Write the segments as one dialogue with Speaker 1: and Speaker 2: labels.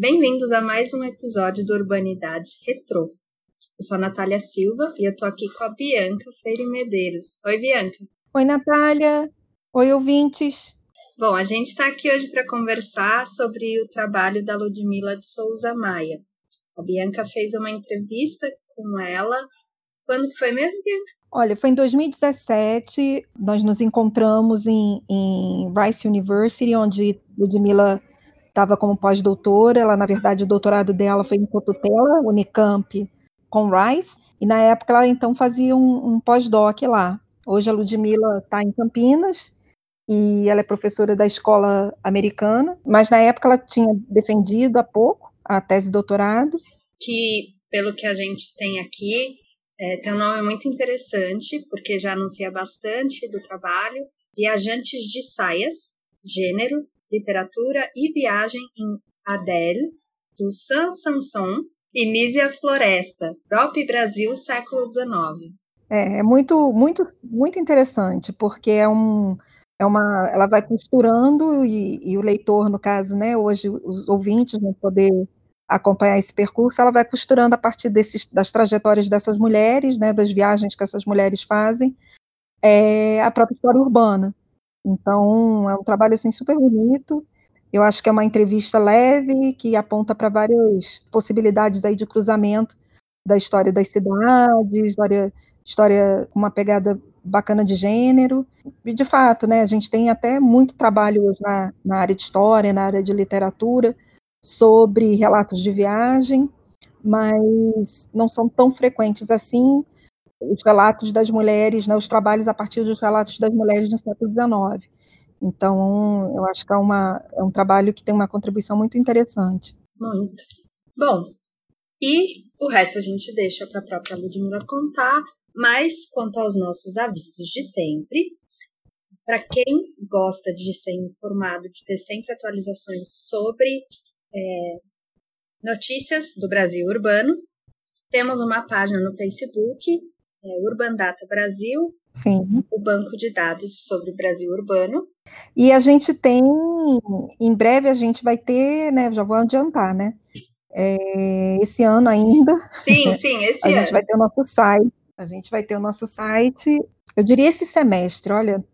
Speaker 1: Bem-vindos a mais um episódio do Urbanidades Retrô. Eu sou a Natália Silva e eu tô aqui com a Bianca Freire Medeiros. Oi, Bianca.
Speaker 2: Oi, Natália. Oi, ouvintes.
Speaker 1: Bom, a gente está aqui hoje para conversar sobre o trabalho da Ludmila de Souza Maia. A Bianca fez uma entrevista com ela. Quando que foi mesmo, Bianca?
Speaker 2: Olha, foi em 2017. Nós nos encontramos em, em Rice University, onde Ludmila estava como pós-doutora. Ela, na verdade, o doutorado dela foi em Cotutela, Unicamp, com Rice. E na época ela então fazia um, um pós-doc lá. Hoje a Ludmila está em Campinas e ela é professora da escola americana, mas na época ela tinha defendido há pouco a tese de doutorado.
Speaker 1: Que, pelo que a gente tem aqui, é, tem um nome muito interessante, porque já anuncia bastante do trabalho. Viajantes de Saias, Gênero, Literatura e Viagem em Adele, do San Samson e Nízia Floresta, Prop Brasil, século XIX.
Speaker 2: É, é muito, muito, muito interessante, porque é um, é uma, ela vai costurando e, e, o leitor, no caso, né, hoje os ouvintes vão poder acompanhar esse percurso, ela vai costurando a partir desses, das trajetórias dessas mulheres, né, das viagens que essas mulheres fazem, é, a própria história urbana. Então, é um trabalho assim super bonito. Eu acho que é uma entrevista leve que aponta para várias possibilidades aí de cruzamento da história das cidades, história, história com uma pegada bacana de gênero. E, de fato, né, a gente tem até muito trabalho hoje na, na área de história, na área de literatura, sobre relatos de viagem, mas não são tão frequentes assim os relatos das mulheres, né, os trabalhos a partir dos relatos das mulheres no século XIX. Então, eu acho que é, uma, é um trabalho que tem uma contribuição muito interessante.
Speaker 1: Muito. Bom, e o resto a gente deixa para a própria Ludmilla contar, mas quanto aos nossos avisos de sempre, para quem gosta de ser informado, de ter sempre atualizações sobre é, notícias do Brasil urbano, temos uma página no Facebook, é, Urban Data Brasil,
Speaker 2: Sim.
Speaker 1: o banco de dados sobre o Brasil urbano.
Speaker 2: E a gente tem, em breve a gente vai ter, né? Já vou adiantar, né? É, esse ano ainda.
Speaker 1: Sim, sim, esse
Speaker 2: a
Speaker 1: ano.
Speaker 2: A gente vai ter o nosso site. A gente vai ter o nosso site. Eu diria esse semestre, olha,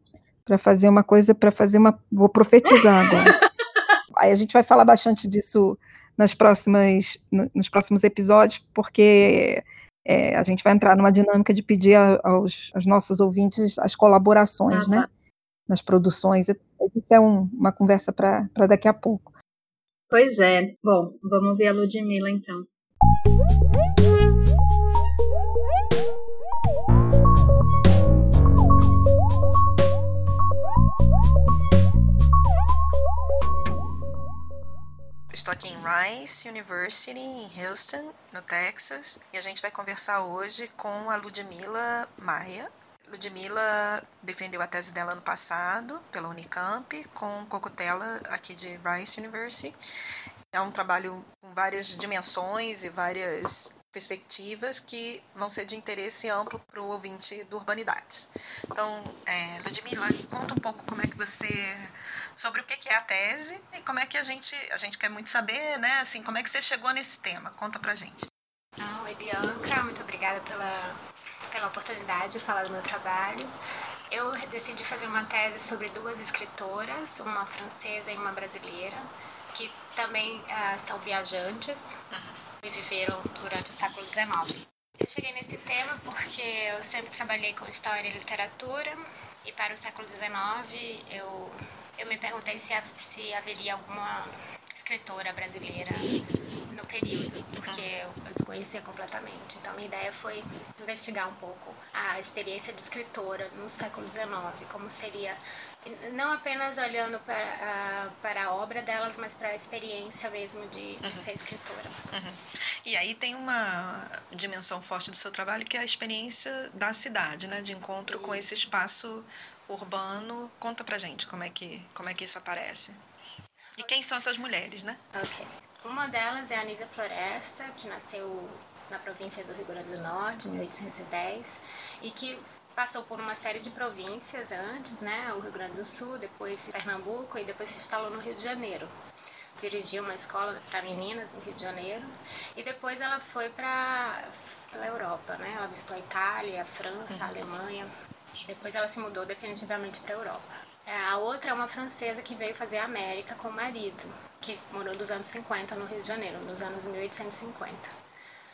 Speaker 2: para fazer uma coisa, para fazer uma. Vou profetizar agora. Aí a gente vai falar bastante disso nas próximas, nos próximos episódios, porque é, a gente vai entrar numa dinâmica de pedir aos, aos nossos ouvintes as colaborações, ah, né? Tá. Nas produções. Isso é um, uma conversa para daqui a pouco.
Speaker 1: Pois é. Bom, vamos ver a Ludmilla então.
Speaker 3: Estou aqui em Rice University, em Houston, no Texas, e a gente vai conversar hoje com a Ludmila Maia. Ludmila defendeu a tese dela ano passado pela Unicamp, com Cocotela aqui de Rice University. É um trabalho com várias dimensões e várias perspectivas que vão ser de interesse amplo para o ouvinte do Urbanidades. Então, é, Ludmila, conta um pouco como é que você sobre o que é a tese e como é que a gente a gente quer muito saber, né? Assim, como é que você chegou nesse tema? Conta pra gente.
Speaker 4: Ah, oi, Bianca, muito obrigada pela pela oportunidade de falar do meu trabalho. Eu decidi fazer uma tese sobre duas escritoras, uma francesa e uma brasileira, que também uh, são viajantes uhum. e viveram durante o século XIX. Eu cheguei nesse tema porque eu sempre trabalhei com história e literatura e para o século XIX eu eu me perguntei se, se haveria alguma escritora brasileira no período, porque eu, eu desconhecia completamente. Então, minha ideia foi investigar um pouco a experiência de escritora no século XIX, como seria, não apenas olhando para a, para a obra delas, mas para a experiência mesmo de, de uhum. ser escritora.
Speaker 3: Uhum. E aí tem uma dimensão forte do seu trabalho que é a experiência da cidade, né, de encontro Isso. com esse espaço urbano. Conta pra gente como é que, como é que isso aparece. E quem são essas mulheres, né?
Speaker 4: Ok. Uma delas é a Anísia Floresta, que nasceu na província do Rio Grande do Norte, em 1810, e que passou por uma série de províncias antes, né? O Rio Grande do Sul, depois Pernambuco e depois se instalou no Rio de Janeiro. dirigiu uma escola para meninas no Rio de Janeiro. E depois ela foi para a Europa, né? Ela visitou a Itália, a França, a Alemanha. E depois ela se mudou definitivamente para a Europa. É, a outra é uma francesa que veio fazer a América com o marido, que morou dos anos 50 no Rio de Janeiro, nos anos 1850.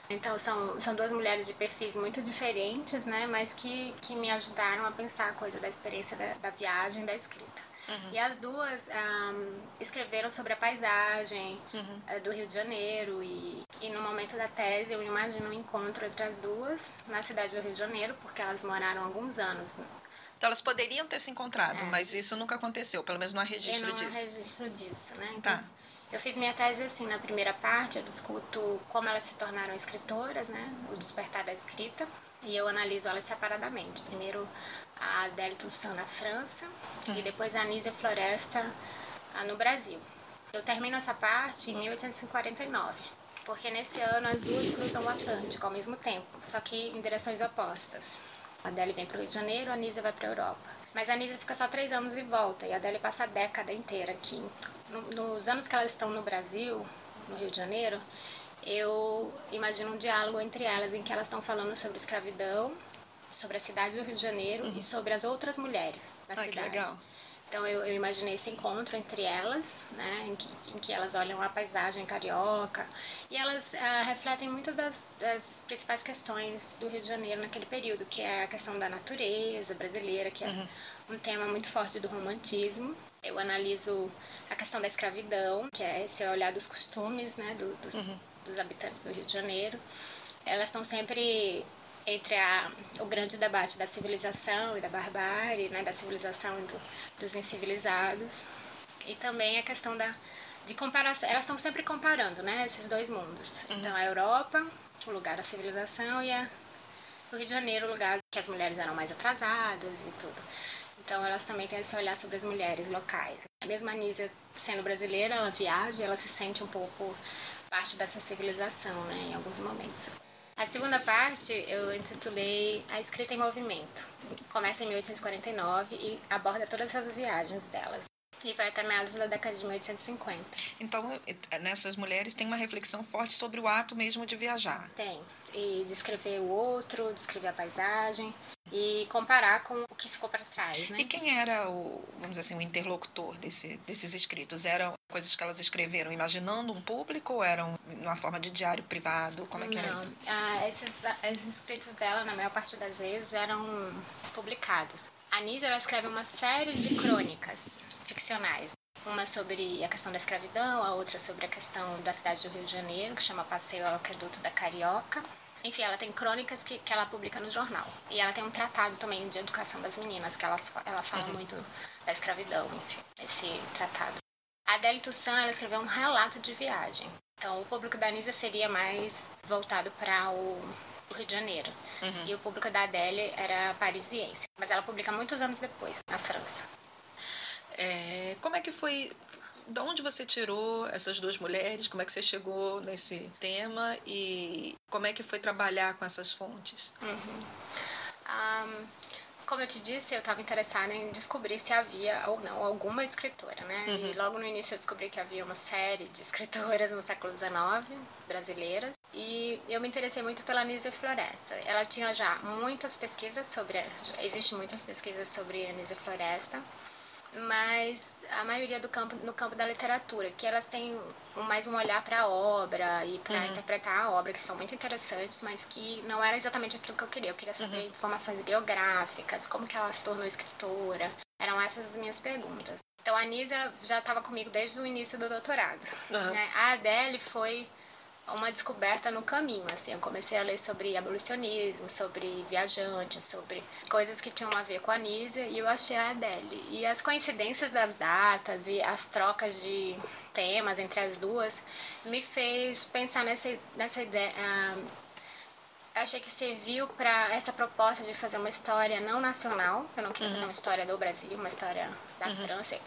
Speaker 4: Então, são, são duas mulheres de perfis muito diferentes, né? Mas que, que me ajudaram a pensar a coisa da experiência da, da viagem, da escrita. Uhum. E as duas um, escreveram sobre a paisagem uhum. uh, do Rio de Janeiro. E, e no momento da tese, eu imagino um encontro entre as duas na cidade do Rio de Janeiro, porque elas moraram alguns anos
Speaker 3: então elas poderiam ter se encontrado, é. mas isso nunca aconteceu, pelo menos não há registro
Speaker 4: não
Speaker 3: disso. Não
Speaker 4: há registro disso, né? Então, tá. Eu fiz minha tese assim, na primeira parte eu discuto como elas se tornaram escritoras, né? O despertar da escrita. E eu analiso elas separadamente. Primeiro a Adèle Toussaint na França uhum. e depois a Anísia Floresta no Brasil. Eu termino essa parte em 1849, porque nesse ano as duas cruzam o Atlântico ao mesmo tempo, só que em direções opostas. A Adele vem para o Rio de Janeiro, a Anísia vai para a Europa. Mas a Anísia fica só três anos e volta, e a Adele passa a década inteira aqui nos anos que elas estão no Brasil, no Rio de Janeiro, eu imagino um diálogo entre elas em que elas estão falando sobre escravidão, sobre a cidade do Rio de Janeiro uhum. e sobre as outras mulheres da
Speaker 3: ah,
Speaker 4: cidade.
Speaker 3: Que legal.
Speaker 4: Então eu, eu, imaginei esse encontro entre elas, né, em que, em que elas olham a paisagem carioca e elas uh, refletem muitas das, das, principais questões do Rio de Janeiro naquele período, que é a questão da natureza brasileira, que é uhum. um tema muito forte do romantismo. Eu analiso a questão da escravidão, que é esse olhar dos costumes, né, do, dos, uhum. dos habitantes do Rio de Janeiro. Elas estão sempre entre a, o grande debate da civilização e da barbárie, né, da civilização e do, dos incivilizados, e também a questão da de comparação. Elas estão sempre comparando, né, esses dois mundos. Uhum. Então a Europa, o lugar da civilização, e a, o Rio de Janeiro, o lugar que as mulheres eram mais atrasadas e tudo. Então elas também têm esse olhar sobre as mulheres locais. Mesmo a Nízia sendo brasileira, ela viaja, ela se sente um pouco parte dessa civilização, né, em alguns momentos. A segunda parte eu intitulei A Escrita em Movimento. Começa em 1849 e aborda todas essas viagens delas. E vai até meados da década de 1850.
Speaker 3: Então, nessas mulheres tem uma reflexão forte sobre o ato mesmo de viajar.
Speaker 4: Tem. E descrever o outro, descrever a paisagem e comparar com o que ficou para trás, né?
Speaker 3: E quem era o, vamos dizer assim, o interlocutor desse, desses escritos? Eram coisas que elas escreveram imaginando um público ou eram numa forma de diário privado? Como é que
Speaker 4: Não.
Speaker 3: era isso?
Speaker 4: Ah, esses, esses escritos dela, na maior parte das vezes, eram publicados. A Nisa ela escreve uma série de crônicas ficcionais. Uma sobre a questão da escravidão, a outra sobre a questão da cidade do Rio de Janeiro, que chama Passeio ao Aqueduto da Carioca. Enfim, ela tem crônicas que, que ela publica no jornal. E ela tem um tratado também de educação das meninas, que ela, ela fala uhum. muito da escravidão, enfim, esse tratado. A Adele Toussaint, ela escreveu um relato de viagem. Então, o público da Anisa seria mais voltado para o Rio de Janeiro. Uhum. E o público da Adele era parisiense. Mas ela publica muitos anos depois, na França.
Speaker 3: É, como é que foi? De onde você tirou essas duas mulheres? Como é que você chegou nesse tema e como é que foi trabalhar com essas fontes?
Speaker 4: Uhum. Um, como eu te disse, eu estava interessada em descobrir se havia ou não alguma escritora, né? Uhum. E logo no início eu descobri que havia uma série de escritoras no século XIX, brasileiras. E eu me interessei muito pela Anísia Floresta. Ela tinha já muitas pesquisas sobre... Existem muitas pesquisas sobre Anísia Floresta mas a maioria do campo no campo da literatura, que elas têm mais um olhar para a obra e para uhum. interpretar a obra, que são muito interessantes, mas que não era exatamente aquilo que eu queria. Eu queria saber uhum. informações biográficas, como que ela se tornou escritora. Eram essas as minhas perguntas. Então a Anísia já estava comigo desde o início do doutorado. Uhum. Né? A Adele foi uma descoberta no caminho, assim, eu comecei a ler sobre abolicionismo, sobre viajantes, sobre coisas que tinham a ver com a Nízia e eu achei a Adele. E as coincidências das datas e as trocas de temas entre as duas me fez pensar nessa, nessa ideia... Uh, achei que serviu para essa proposta de fazer uma história não nacional. Eu não queria uhum. fazer uma história do Brasil, uma história da uhum. França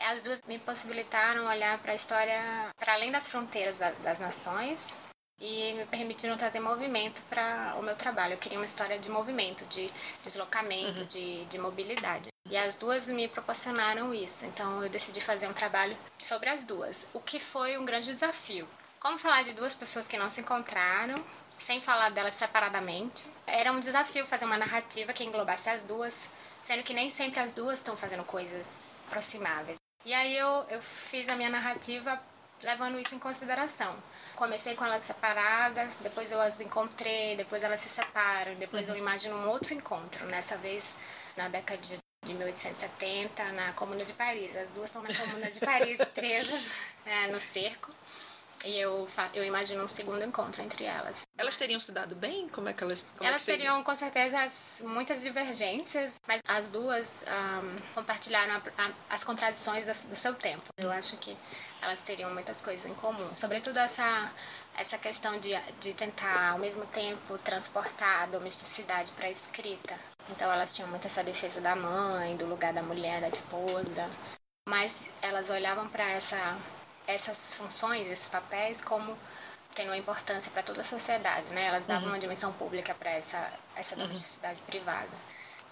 Speaker 4: as duas me possibilitaram olhar para a história para além das fronteiras das nações e me permitiram trazer movimento para o meu trabalho. Eu queria uma história de movimento, de deslocamento, uhum. de, de mobilidade. E as duas me proporcionaram isso. Então eu decidi fazer um trabalho sobre as duas, o que foi um grande desafio. Como falar de duas pessoas que não se encontraram, sem falar delas separadamente? Era um desafio fazer uma narrativa que englobasse as duas, sendo que nem sempre as duas estão fazendo coisas aproximáveis. E aí eu, eu fiz a minha narrativa levando isso em consideração. Comecei com elas separadas, depois eu as encontrei, depois elas se separam, depois uhum. eu imagino um outro encontro, nessa vez na década de, de 1870, na Comuna de Paris. As duas estão na Comuna de Paris, presas é, no cerco. E eu, eu imagino um segundo encontro entre elas.
Speaker 3: Elas teriam se dado bem? Como é que elas.
Speaker 4: Elas
Speaker 3: é
Speaker 4: teriam, com certeza, as, muitas divergências, mas as duas um, compartilharam a, a, as contradições do seu tempo. Eu acho que elas teriam muitas coisas em comum. Sobretudo essa, essa questão de, de tentar, ao mesmo tempo, transportar a domesticidade para a escrita. Então, elas tinham muito essa defesa da mãe, do lugar da mulher, da esposa. Mas elas olhavam para essa essas funções, esses papéis, como tendo uma importância para toda a sociedade, né? Elas davam uhum. uma dimensão pública para essa, essa domesticidade uhum. privada.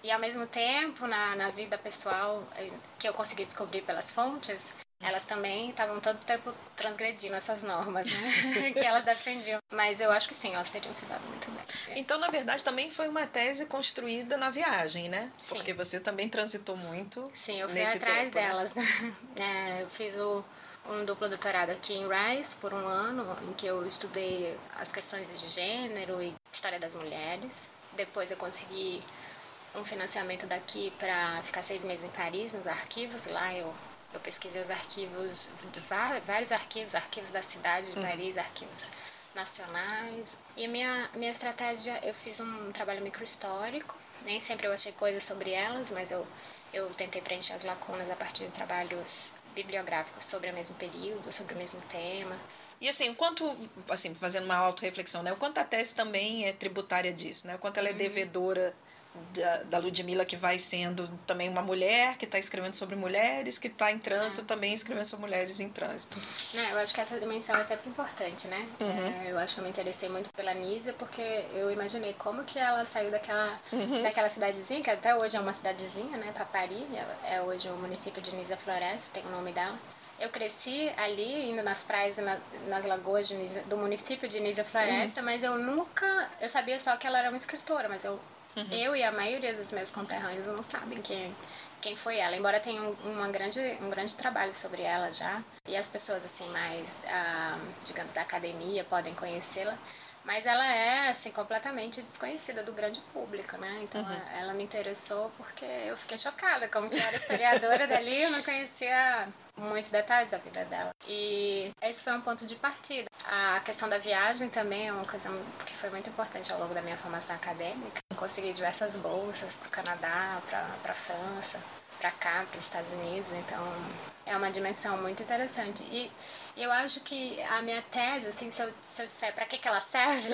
Speaker 4: E ao mesmo tempo, na, na vida pessoal, eh, que eu consegui descobrir pelas fontes, elas também estavam todo tempo transgredindo essas normas né? que elas defendiam. Mas eu acho que sim, elas teriam se dado muito bem.
Speaker 3: Então, na verdade, também foi uma tese construída na viagem, né? Sim. Porque você também transitou muito.
Speaker 4: Sim, eu fui atrás tempo, né? delas. Né? É, eu fiz o um duplo doutorado aqui em Rice por um ano, em que eu estudei as questões de gênero e história das mulheres. Depois eu consegui um financiamento daqui para ficar seis meses em Paris, nos arquivos. Lá eu, eu pesquisei os arquivos, vários arquivos, arquivos da cidade de uhum. Paris, uhum. arquivos nacionais. E a minha, minha estratégia, eu fiz um trabalho microhistórico. Nem sempre eu achei coisas sobre elas, mas eu, eu tentei preencher as lacunas a partir de trabalhos bibliográficos sobre o mesmo período, sobre o mesmo tema.
Speaker 3: E assim, o quanto, assim, fazendo uma autorreflexão, né? O quanto a tese também é tributária disso, né? O quanto ela é uhum. devedora da, da Ludmilla, que vai sendo também uma mulher que está escrevendo sobre mulheres, que está em trânsito, é. também escrevendo sobre mulheres em trânsito.
Speaker 4: Não, eu acho que essa dimensão é sempre importante, né? Uhum. É, eu acho que eu me interessei muito pela Nisa, porque eu imaginei como que ela saiu daquela, uhum. daquela cidadezinha, que até hoje é uma cidadezinha, né? Papari, é hoje o município de Nisa Floresta, tem o nome dela. Eu cresci ali, indo nas praias, na, nas lagoas Nisa, do município de Nisa Floresta, uhum. mas eu nunca. Eu sabia só que ela era uma escritora, mas eu Uhum. Eu e a maioria dos meus conterrâneos não sabem quem, quem foi ela, embora tenha um, uma grande, um grande trabalho sobre ela já. E as pessoas assim mais, ah, digamos, da academia podem conhecê-la. Mas ela é, assim, completamente desconhecida do grande público, né? Então uhum. ela me interessou porque eu fiquei chocada. Como que era historiadora dali, eu não conhecia muitos detalhes da vida dela. E esse foi um ponto de partida. A questão da viagem também é uma coisa que foi muito importante ao longo da minha formação acadêmica. Consegui diversas bolsas para o Canadá, para a França para cá, para os Estados Unidos, então é uma dimensão muito interessante. E eu acho que a minha tese, assim, se eu, se eu disser para que, que ela serve,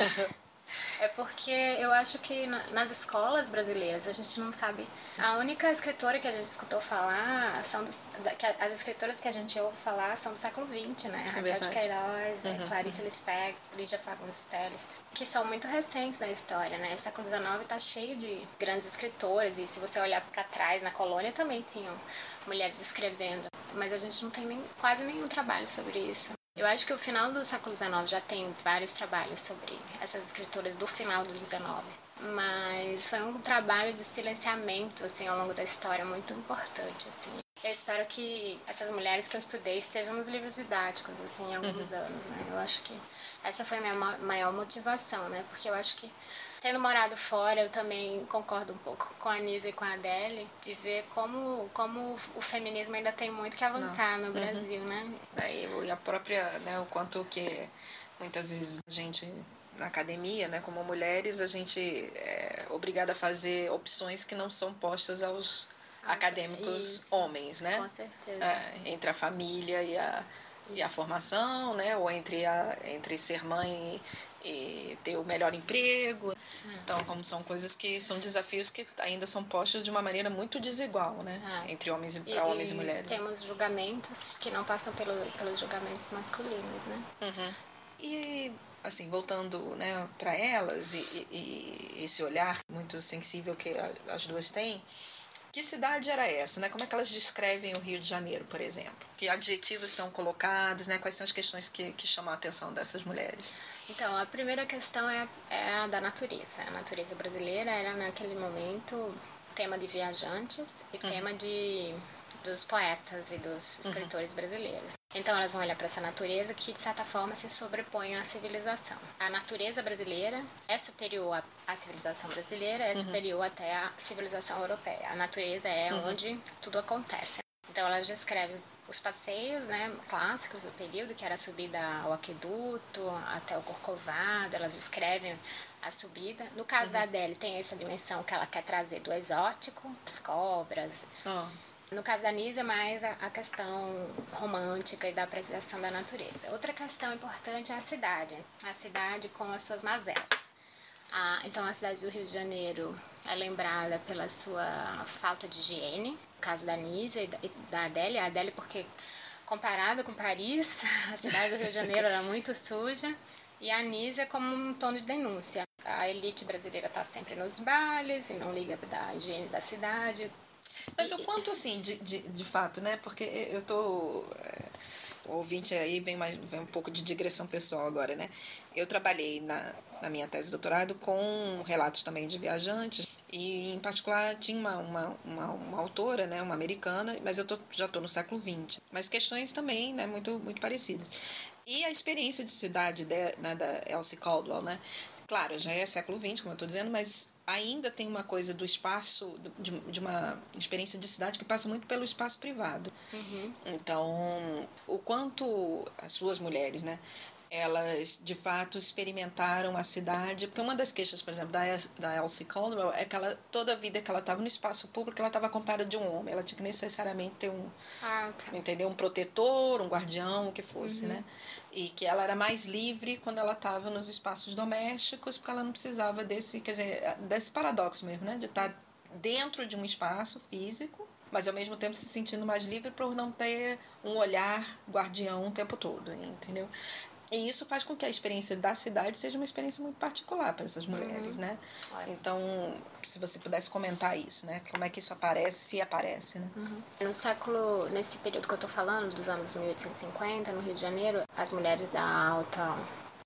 Speaker 4: É porque eu acho que nas escolas brasileiras a gente não sabe. A única escritora que a gente escutou falar são dos, que as escritoras que a gente ouve falar são do século XX, né? É Raquel de Queiroz, uhum. Clarice Lispector, Lígia Fagundes Telles, que são muito recentes na história, né? O século XIX está cheio de grandes escritoras e se você olhar para trás na colônia também tinham mulheres escrevendo, mas a gente não tem nem, quase nenhum trabalho sobre isso. Eu acho que o final do século XIX já tem vários trabalhos sobre essas escritoras do final do XIX, mas foi um trabalho de silenciamento assim ao longo da história muito importante assim. Eu espero que essas mulheres que eu estudei estejam nos livros didáticos assim em alguns uhum. anos, né? Eu acho que essa foi a minha maior motivação, né? Porque eu acho que tendo morado fora, eu também concordo um pouco com a Nisa e com a Adele, de ver como, como o feminismo ainda tem muito que avançar Nossa. no uhum. Brasil, uhum. né?
Speaker 3: É, e a própria, né, o quanto que muitas vezes a gente na academia, né, como mulheres, a gente é obrigada a fazer opções que não são postas aos Nossa, acadêmicos isso. homens, né?
Speaker 4: Com certeza.
Speaker 3: É, entre a família e a, e a formação, né? Ou entre, a, entre ser mãe e ter o melhor emprego. Hum. Então, como são coisas que são desafios que ainda são postos de uma maneira muito desigual, né? Ah. Entre homens e, e homens e, mulheres.
Speaker 4: Temos julgamentos que não passam pelo, pelos julgamentos masculinos, né?
Speaker 3: Uhum. E assim, voltando né, para elas e, e, e, esse olhar muito sensível que as duas têm, que cidade era essa? Né? Como é que elas descrevem o Rio de Janeiro, por exemplo? Que adjetivos são colocados? Né? Quais são as questões que, que chamam a atenção dessas mulheres?
Speaker 4: Então, a primeira questão é, é a da natureza. A natureza brasileira era, naquele momento, tema de viajantes e uhum. tema de dos poetas e dos uhum. escritores uhum. brasileiros. Então elas vão olhar para essa natureza que de certa forma se sobrepõe à civilização. A natureza brasileira é superior à civilização brasileira, é uhum. superior até à civilização europeia. A natureza é uhum. onde tudo acontece. Então elas descrevem os passeios né, clássicos do período, que era a subida ao aqueduto, até o Corcovado, elas descrevem a subida. No caso uhum. da Adele, tem essa dimensão que ela quer trazer do exótico, as cobras. Oh. No caso da Nise, é mais a, a questão romântica e da apreciação da natureza. Outra questão importante é a cidade. A cidade com as suas mazelas. Ah, então, a cidade do Rio de Janeiro é lembrada pela sua falta de higiene. No caso da Nise e da, Adélia. A Adélia, porque comparada com Paris, a cidade do Rio de Janeiro era muito suja. E a Anísia como um tom de denúncia. A elite brasileira está sempre nos bailes e não liga da higiene da cidade.
Speaker 3: Mas o quanto, assim, de, de, de fato, né? Porque eu tô. É, o ouvinte aí vem, mais, vem um pouco de digressão pessoal agora, né? Eu trabalhei na, na minha tese de doutorado com relatos também de viajantes e, em particular, tinha uma, uma, uma, uma autora, né, uma americana, mas eu tô, já estou no século XX. Mas questões também né, muito, muito parecidas. E a experiência de cidade de, né, da Elsie Caldwell, né? Claro, já é século XX, como eu estou dizendo, mas ainda tem uma coisa do espaço, de, de, uma experiência de cidade que passa muito pelo espaço privado. Uhum. Então, o quanto as suas mulheres, né, elas de fato experimentaram a cidade, porque uma das queixas, por exemplo, da, da Elsie Caldwell é que ela, toda a vida que ela estava no espaço público, ela estava acompanhada de um homem, ela tinha que necessariamente ter um, ah, tá. entendeu? um protetor, um guardião, o que fosse, uhum. né? E que ela era mais livre quando ela estava nos espaços domésticos, porque ela não precisava desse, quer dizer, desse paradoxo mesmo, né? De estar dentro de um espaço físico, mas ao mesmo tempo se sentindo mais livre por não ter um olhar guardião o tempo todo, entendeu? E isso faz com que a experiência da cidade seja uma experiência muito particular para essas mulheres, uhum. né? Então, se você pudesse comentar isso, né? Como é que isso aparece, se aparece, né?
Speaker 4: Uhum. No século, nesse período que eu estou falando, dos anos 1850, no Rio de Janeiro, as mulheres da alta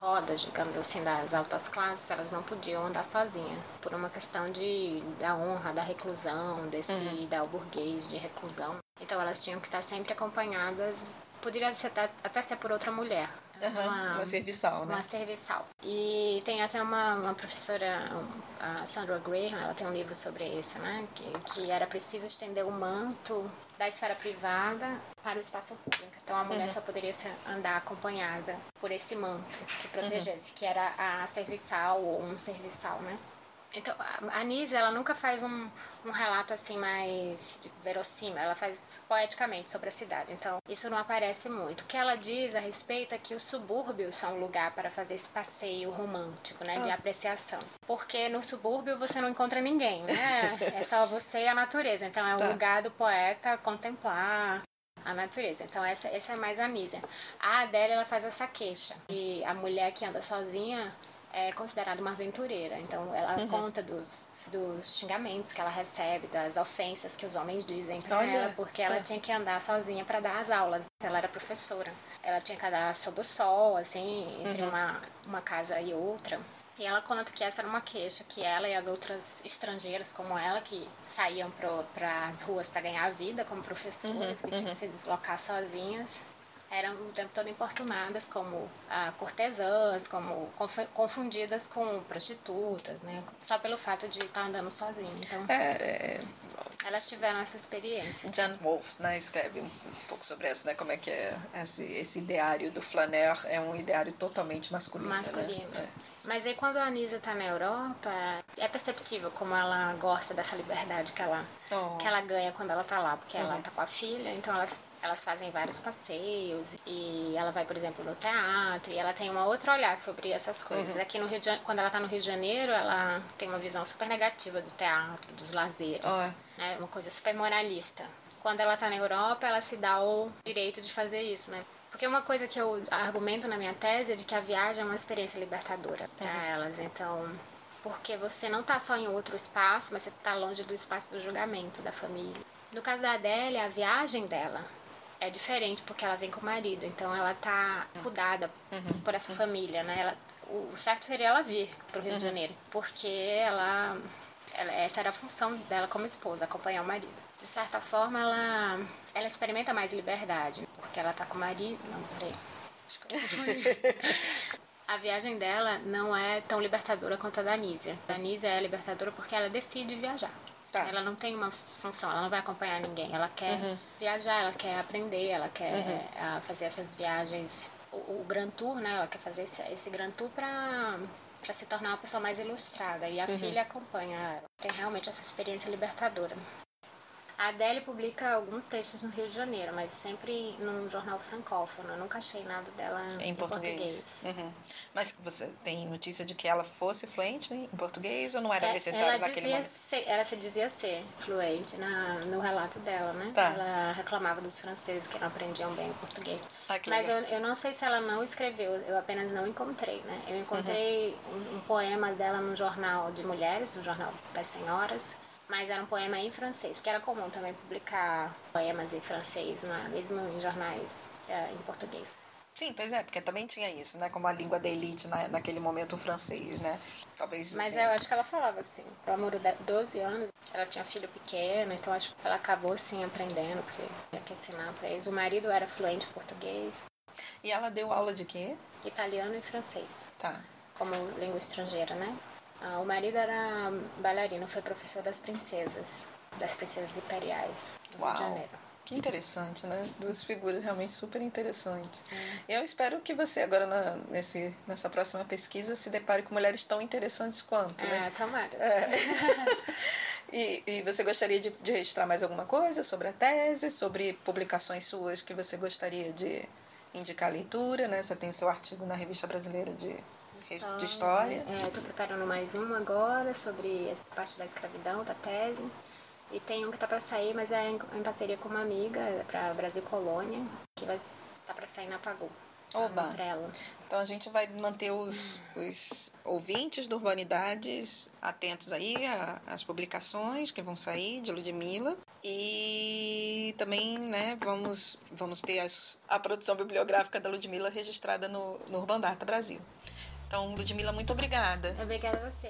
Speaker 4: rodas, digamos assim, das altas classes, elas não podiam andar sozinhas, por uma questão de da honra, da reclusão, desse uhum. ideal burguês de reclusão. Então elas tinham que estar sempre acompanhadas, poderia ser até, até ser por outra mulher,
Speaker 3: Uhum, uma, uma serviçal, né?
Speaker 4: Uma serviçal. E tem até uma, uma professora, a Sandra Graham, ela tem um livro sobre isso, né? Que, que era preciso estender o manto da esfera privada para o espaço público. Então a mulher uhum. só poderia andar acompanhada por esse manto que protegesse, uhum. que era a serviçal ou um serviçal, né? Então, a Anise, ela nunca faz um, um relato assim mais verossímil, ela faz poeticamente sobre a cidade. Então, isso não aparece muito. O que ela diz a respeito é que os subúrbios são um lugar para fazer esse passeio romântico, né, de ah. apreciação. Porque no subúrbio você não encontra ninguém, né? É só você e a natureza. Então, é o tá. lugar do poeta contemplar a natureza. Então essa, essa é mais a Nízia. A Adélia ela faz essa queixa. E a mulher que anda sozinha é considerada uma aventureira. Então ela uhum. conta dos, dos xingamentos que ela recebe, das ofensas que os homens dizem para ela, porque ela tá. tinha que andar sozinha para dar as aulas. Ela era professora. Ela tinha que andar sob o sol, assim, entre uhum. uma, uma casa e outra. E ela conta que essa era uma queixa, que ela e as outras estrangeiras como ela, que saíam para as ruas para ganhar a vida como professoras, uhum, que tinham que uhum. se deslocar sozinhas, eram o tempo todo importunadas como ah, cortesãs, como confundidas com prostitutas, né? Só pelo fato de estar andando sozinha. Então, é, é... elas tiveram essa experiência.
Speaker 3: Jan Wolf né, escreve um pouco sobre essa, né? Como é que é esse, esse ideário do Flaner é um ideário totalmente masculino.
Speaker 4: Né? Masculino. Né? É. Mas aí quando a Anisa está na Europa, é perceptível como ela gosta dessa liberdade que ela, oh. que ela ganha quando ela está lá, porque uhum. ela está com a filha, então elas elas fazem vários passeios e ela vai, por exemplo, no teatro e ela tem uma outra olhar sobre essas coisas. Uhum. Aqui no Rio de, quando ela está no Rio de Janeiro, ela tem uma visão super negativa do teatro, dos lazeres, oh. né? Uma coisa super moralista. Quando ela está na Europa, ela se dá o direito de fazer isso, né? Porque uma coisa que eu argumento na minha tese é de que a viagem é uma experiência libertadora para uhum. elas. Então, porque você não está só em outro espaço, mas você está longe do espaço do julgamento da família. No caso da Adélia, a viagem dela é diferente porque ela vem com o marido, então ela tá cuidada uhum. por essa família, né? Ela, o certo seria ela vir para o Rio uhum. de Janeiro, porque ela, ela, essa era a função dela como esposa, acompanhar o marido. De certa forma, ela, ela experimenta mais liberdade, porque ela tá com o marido. Não, peraí. Acho que eu a viagem dela não é tão libertadora quanto a da Anísia. A Anísia é libertadora porque ela decide viajar. Tá. Ela não tem uma função, ela não vai acompanhar ninguém. Ela quer uhum. viajar, ela quer aprender, ela quer uhum. fazer essas viagens, o, o, Grand Tour, né? Ela quer fazer esse, esse Grand Tour para para se tornar uma pessoa mais ilustrada. E a uhum. filha acompanha ela. Tem realmente essa experiência libertadora. A Adele publica alguns textos no Rio de Janeiro, mas sempre num jornal francófono. Eu nunca achei nada dela em, em português.
Speaker 3: português. Uhum. Mas você tem notícia de que ela fosse fluente em português ou não era é, necessário naquele momento?
Speaker 4: Ser, ela se dizia ser fluente na, no relato dela, né? Tá. Ela reclamava dos franceses que não aprendiam bem o português. Ah, mas eu, eu, não sei se ela não escreveu, eu apenas não encontrei, né? Eu encontrei uhum. um, um poema dela num jornal de mulheres, um jornal das senhoras mas era um poema em francês, porque era comum também publicar poemas em francês, né? mesmo em jornais é, em português.
Speaker 3: Sim, pois é, porque também tinha isso, né? Como a língua da elite na, naquele momento o francês, né?
Speaker 4: Talvez. Mas assim... eu acho que ela falava assim. Ela morou 12 anos, ela tinha filho pequeno, então acho que ela acabou assim aprendendo, porque tinha que ensinar para eles. O marido era fluente em português.
Speaker 3: E ela deu aula de quê?
Speaker 4: Italiano e francês.
Speaker 3: Tá.
Speaker 4: Como língua estrangeira, né? Ah, o marido era bailarino, foi professor das princesas, das princesas imperiais do Uau. Rio de Janeiro.
Speaker 3: Que interessante, né? Duas figuras realmente super interessantes. É. Eu espero que você agora na, nesse, nessa próxima pesquisa se depare com mulheres tão interessantes quanto, né?
Speaker 4: É, tomara. É.
Speaker 3: e, e você gostaria de, de registrar mais alguma coisa sobre a tese, sobre publicações suas que você gostaria de indicar a leitura, né? Você tem o seu artigo na Revista Brasileira de História. De história.
Speaker 4: É, estou preparando mais um agora sobre a parte da escravidão, da tese. E tem um que está para sair, mas é em, em, parceria com uma amiga para Brasil Colônia, que vai estar tá para sair na Pagu.
Speaker 3: Oba! Então a gente vai manter os, os ouvintes do Urbanidades atentos aí às publicações que vão sair de Ludmilla. E também né, vamos, vamos ter as, a produção bibliográfica da Ludmilla registrada no, no Urban Data Brasil. Então, Ludmilla, muito obrigada.
Speaker 4: Obrigada a você.